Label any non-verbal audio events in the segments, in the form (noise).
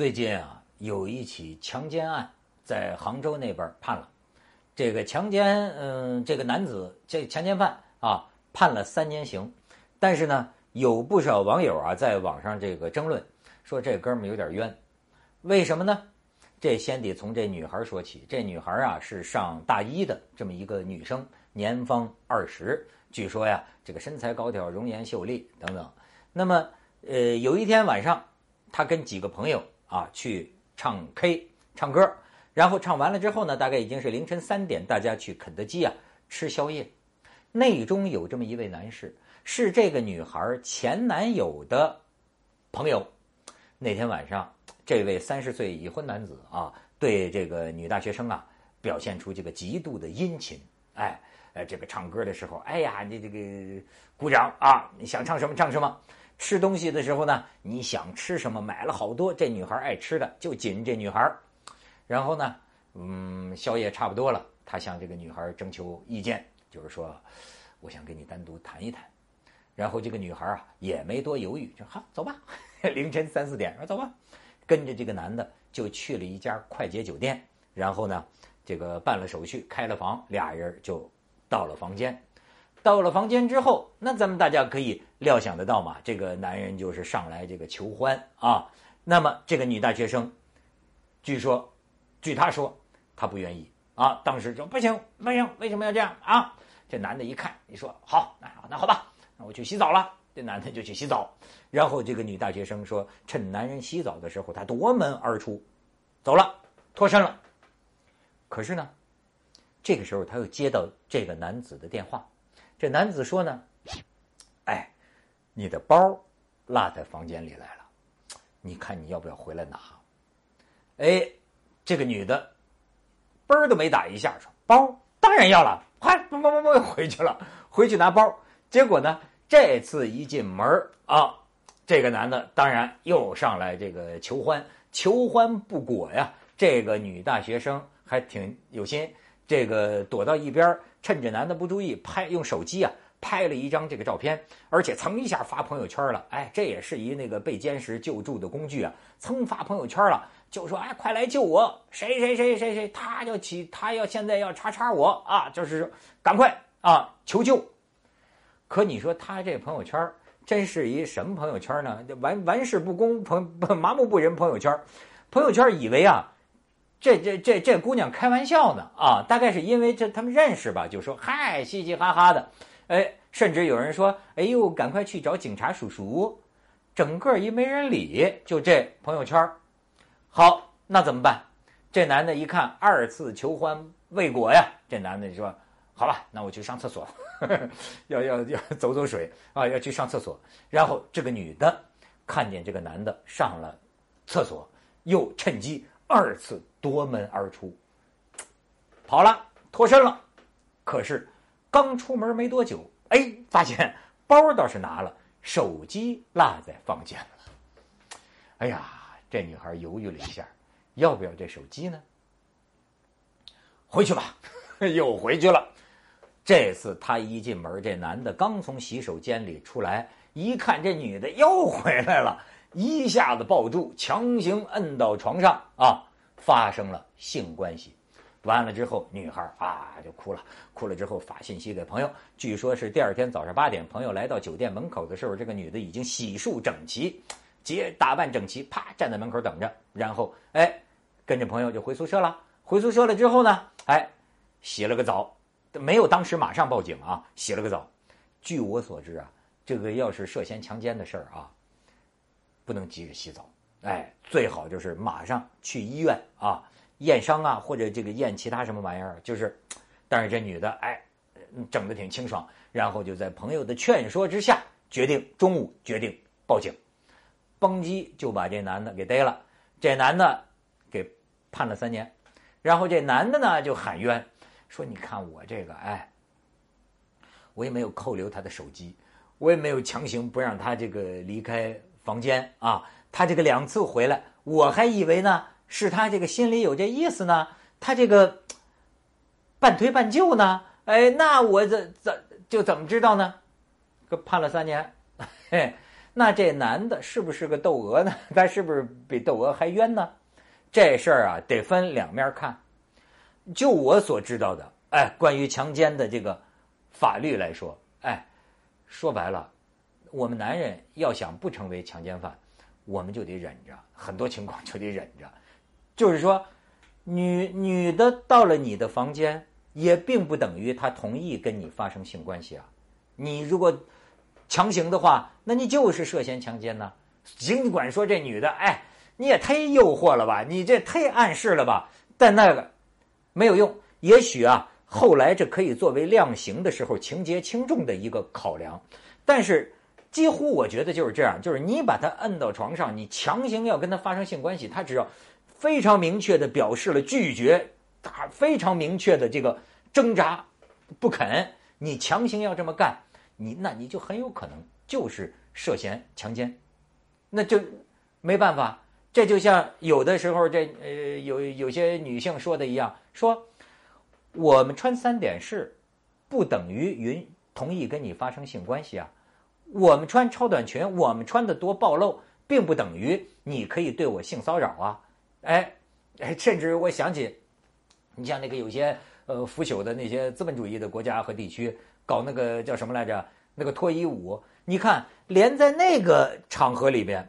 最近啊，有一起强奸案在杭州那边判了，这个强奸，嗯，这个男子这强奸犯啊，判了三年刑。但是呢，有不少网友啊在网上这个争论，说这哥们有点冤。为什么呢？这先得从这女孩说起。这女孩啊是上大一的这么一个女生，年方二十，据说呀，这个身材高挑，容颜秀丽等等。那么，呃，有一天晚上，她跟几个朋友。啊，去唱 K 唱歌，然后唱完了之后呢，大概已经是凌晨三点，大家去肯德基啊吃宵夜。内中有这么一位男士，是这个女孩前男友的朋友。那天晚上，这位三十岁已婚男子啊，对这个女大学生啊表现出这个极度的殷勤。哎，呃，这个唱歌的时候，哎呀，你这个鼓掌啊，你想唱什么唱什么。吃东西的时候呢，你想吃什么，买了好多。这女孩爱吃的就紧这女孩。然后呢，嗯，宵夜差不多了，他向这个女孩征求意见，就是说，我想跟你单独谈一谈。然后这个女孩啊也没多犹豫，就好走吧。凌晨三四点，说走吧，跟着这个男的就去了一家快捷酒店。然后呢，这个办了手续，开了房，俩人就到了房间。到了房间之后，那咱们大家可以料想得到嘛，这个男人就是上来这个求欢啊。那么这个女大学生，据说，据她说，她不愿意啊。当时说不行不行，为什么要这样啊？这男的一看，你说好，那那好吧，那我去洗澡了。这男的就去洗澡，然后这个女大学生说，趁男人洗澡的时候，她夺门而出，走了，脱身了。可是呢，这个时候她又接到这个男子的电话。这男子说呢：“哎，你的包落在房间里来了，你看你要不要回来拿？”哎，这个女的嘣都没打一下，说：“包当然要了，快，不不不不，回去了，回去拿包。”结果呢，这次一进门啊，这个男的当然又上来这个求欢，求欢不果呀。这个女大学生还挺有心，这个躲到一边儿。趁着男的不注意，拍用手机啊拍了一张这个照片，而且蹭一下发朋友圈了。哎，这也是一那个被监视救助的工具啊，蹭发朋友圈了，就说哎，快来救我！谁谁谁谁谁，他要起，他要现在要叉叉我啊，就是赶快啊求救。可你说他这朋友圈真是一什么朋友圈呢？玩玩世不恭，朋麻木不仁朋友圈，朋友圈以为啊。这这这这姑娘开玩笑呢啊，大概是因为这他们认识吧，就说嗨，嘻嘻哈哈的，哎，甚至有人说，哎呦，赶快去找警察叔叔，整个一没人理，就这朋友圈好，那怎么办？这男的一看二次求欢未果呀，这男的说，好吧，那我去上厕所，(laughs) 要要要走走水啊，要去上厕所。然后这个女的看见这个男的上了厕所，又趁机。二次夺门而出，跑了，脱身了。可是刚出门没多久，哎，发现包倒是拿了，手机落在房间了。哎呀，这女孩犹豫了一下，要不要这手机呢？回去吧，(laughs) 又回去了。这次他一进门，这男的刚从洗手间里出来，一看这女的又回来了。一下子抱住，强行摁到床上啊，发生了性关系。完了之后，女孩啊就哭了，哭了之后发信息给朋友。据说是第二天早上八点，朋友来到酒店门口的时候，这个女的已经洗漱整齐，结打扮整齐，啪站在门口等着。然后哎，跟着朋友就回宿舍了。回宿舍了之后呢，哎，洗了个澡，没有当时马上报警啊，洗了个澡。据我所知啊，这个要是涉嫌强奸的事儿啊。不能急着洗澡，哎，最好就是马上去医院啊，验伤啊，或者这个验其他什么玩意儿。就是，但是这女的哎，整的挺清爽，然后就在朋友的劝说之下，决定中午决定报警，蹦机就把这男的给逮了，这男的给判了三年，然后这男的呢就喊冤，说你看我这个哎，我也没有扣留他的手机，我也没有强行不让他这个离开。房间啊，他这个两次回来，我还以为呢是他这个心里有这意思呢，他这个半推半就呢，哎，那我怎怎就怎么知道呢？这判了三年，嘿，(laughs) 那这男的是不是个窦娥呢？(laughs) 他是不是比窦娥还冤呢？这事儿啊，得分两面看。就我所知道的，哎，关于强奸的这个法律来说，哎，说白了，我们男人要想不成为强奸犯，我们就得忍着，很多情况就得忍着。就是说，女女的到了你的房间，也并不等于她同意跟你发生性关系啊。你如果强行的话，那你就是涉嫌强奸呢。尽管说这女的，哎，你也忒诱惑了吧，你这忒暗示了吧，但那个。没有用，也许啊，后来这可以作为量刑的时候情节轻重的一个考量，但是几乎我觉得就是这样，就是你把他摁到床上，你强行要跟他发生性关系，他只要非常明确的表示了拒绝，他非常明确的这个挣扎不肯，你强行要这么干，你那你就很有可能就是涉嫌强奸，那就没办法。这就像有的时候，这呃有有些女性说的一样，说我们穿三点式，不等于允同意跟你发生性关系啊。我们穿超短裙，我们穿的多暴露，并不等于你可以对我性骚扰啊。哎哎，甚至我想起，你像那个有些呃腐朽的那些资本主义的国家和地区，搞那个叫什么来着？那个脱衣舞，你看，连在那个场合里边，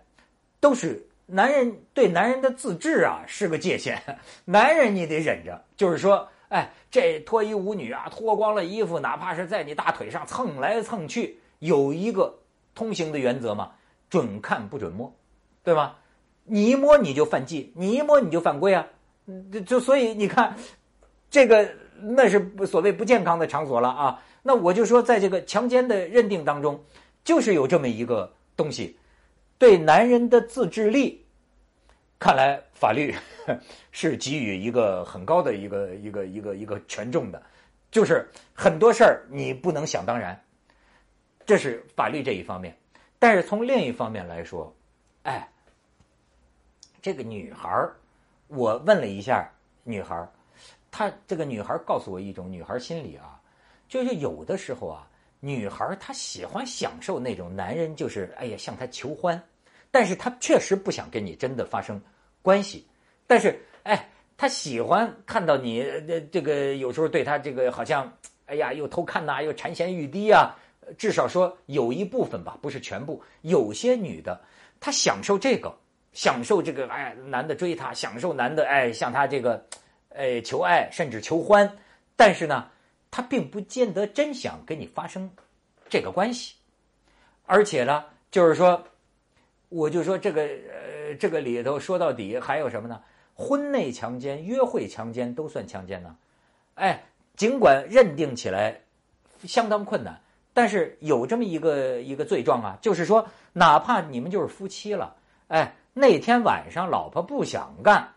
都是。男人对男人的自制啊是个界限，(laughs) 男人你得忍着。就是说，哎，这脱衣舞女啊，脱光了衣服，哪怕是在你大腿上蹭来蹭去，有一个通行的原则嘛，准看不准摸，对吧？你一摸你就犯忌，你一摸你就犯规啊。就所以你看，这个那是所谓不健康的场所了啊。那我就说，在这个强奸的认定当中，就是有这么一个东西，对男人的自制力。看来法律 (laughs) 是给予一个很高的一个一个一个一个权重的，就是很多事儿你不能想当然，这是法律这一方面。但是从另一方面来说，哎，这个女孩儿，我问了一下女孩儿，她这个女孩儿告诉我一种女孩心理啊，就是有的时候啊，女孩她喜欢享受那种男人就是哎呀向她求欢。但是她确实不想跟你真的发生关系，但是哎，她喜欢看到你这这个有时候对她这个好像哎呀又偷看呐，又馋涎欲滴啊，至少说有一部分吧，不是全部。有些女的她享受这个，享受这个哎男的追她，享受男的哎向她这个哎求爱甚至求欢，但是呢，她并不见得真想跟你发生这个关系，而且呢，就是说。我就说这个，呃，这个里头说到底还有什么呢？婚内强奸、约会强奸都算强奸呢？哎，尽管认定起来相当困难，但是有这么一个一个罪状啊，就是说，哪怕你们就是夫妻了，哎，那天晚上老婆不想干，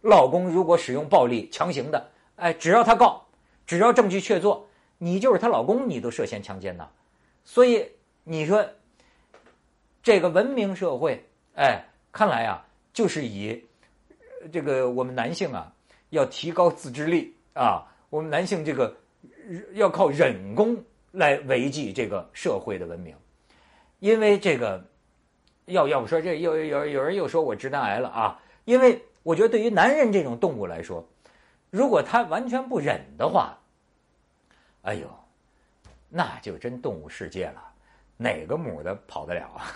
老公如果使用暴力强行的，哎，只要他告，只要证据确凿，你就是她老公，你都涉嫌强奸呢。所以你说。这个文明社会，哎，看来啊，就是以这个我们男性啊，要提高自制力啊，我们男性这个要靠忍功来维系这个社会的文明，因为这个要要不说这又有有人又说我直男癌了啊，因为我觉得对于男人这种动物来说，如果他完全不忍的话，哎呦，那就真动物世界了，哪个母的跑得了啊？